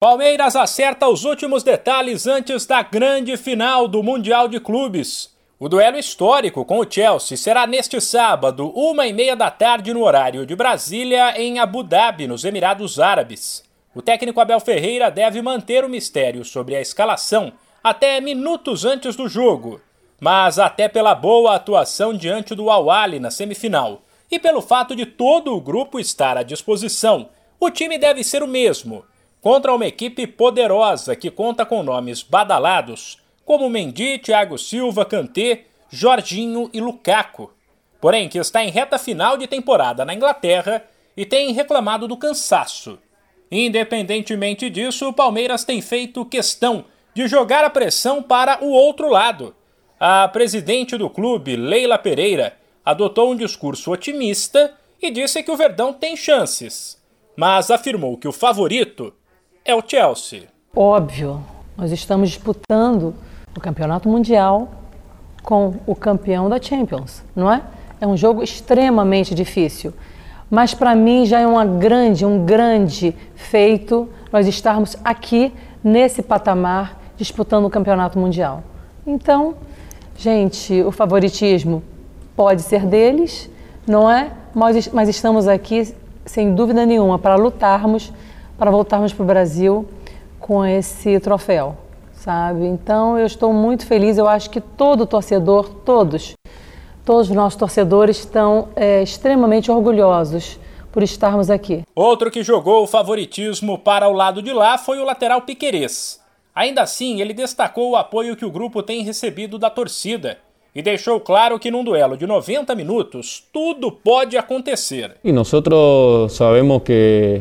Palmeiras acerta os últimos detalhes antes da grande final do Mundial de Clubes. O duelo histórico com o Chelsea será neste sábado, uma e meia da tarde no horário de Brasília, em Abu Dhabi, nos Emirados Árabes. O técnico Abel Ferreira deve manter o mistério sobre a escalação até minutos antes do jogo, mas até pela boa atuação diante do al na semifinal e pelo fato de todo o grupo estar à disposição, o time deve ser o mesmo contra uma equipe poderosa que conta com nomes badalados como Mendy, Thiago Silva, Kanté, Jorginho e Lukaku. Porém, que está em reta final de temporada na Inglaterra e tem reclamado do cansaço. Independentemente disso, o Palmeiras tem feito questão de jogar a pressão para o outro lado. A presidente do clube, Leila Pereira, adotou um discurso otimista e disse que o Verdão tem chances, mas afirmou que o favorito é o Chelsea. Óbvio, nós estamos disputando o Campeonato Mundial com o campeão da Champions, não é? É um jogo extremamente difícil. Mas para mim já é uma grande, um grande feito nós estarmos aqui nesse patamar disputando o Campeonato Mundial. Então, gente, o favoritismo pode ser deles, não é? Mas, mas estamos aqui sem dúvida nenhuma para lutarmos para voltarmos para o Brasil com esse troféu, sabe? Então eu estou muito feliz. Eu acho que todo torcedor, todos, todos os nossos torcedores estão é, extremamente orgulhosos por estarmos aqui. Outro que jogou o favoritismo para o lado de lá foi o lateral Piquerez. Ainda assim, ele destacou o apoio que o grupo tem recebido da torcida e deixou claro que num duelo de 90 minutos tudo pode acontecer. E nós sabemos que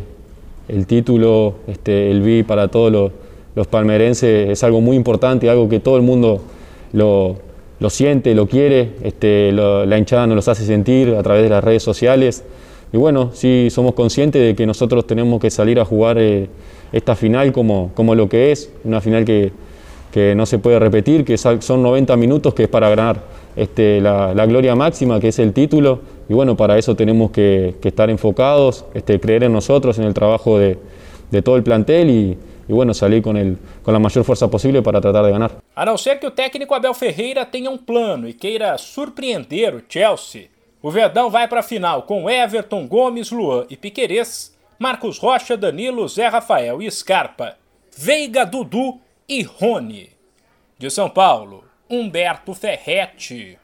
el título, este, el B para todos los, los, palmerenses es algo muy importante, algo que todo el mundo lo, lo siente, lo quiere, este, la hinchada nos los hace sentir a través de las redes sociales. Y bueno, sí somos conscientes de que nosotros tenemos que salir a jugar eh, esta final como, como lo que es, una final que, que no se puede repetir, que son 90 minutos que es para ganar este, la, la, gloria máxima, que es el título. Y bueno, para eso tenemos que, que estar enfocados, este, creer en nosotros, en el trabajo de, de todo el plantel y, y bueno, salir con, el, con la mayor fuerza posible para tratar de ganar. A não ser que o técnico Abel Ferreira tenha um plano e queira surpreender o Chelsea, o Verdão vai para a final com Everton, Gomes, Luan e Piquerez, Marcos Rocha, Danilo, Zé Rafael e Scarpa, Veiga, Dudu e Rony. De São Paulo, Humberto Ferretti.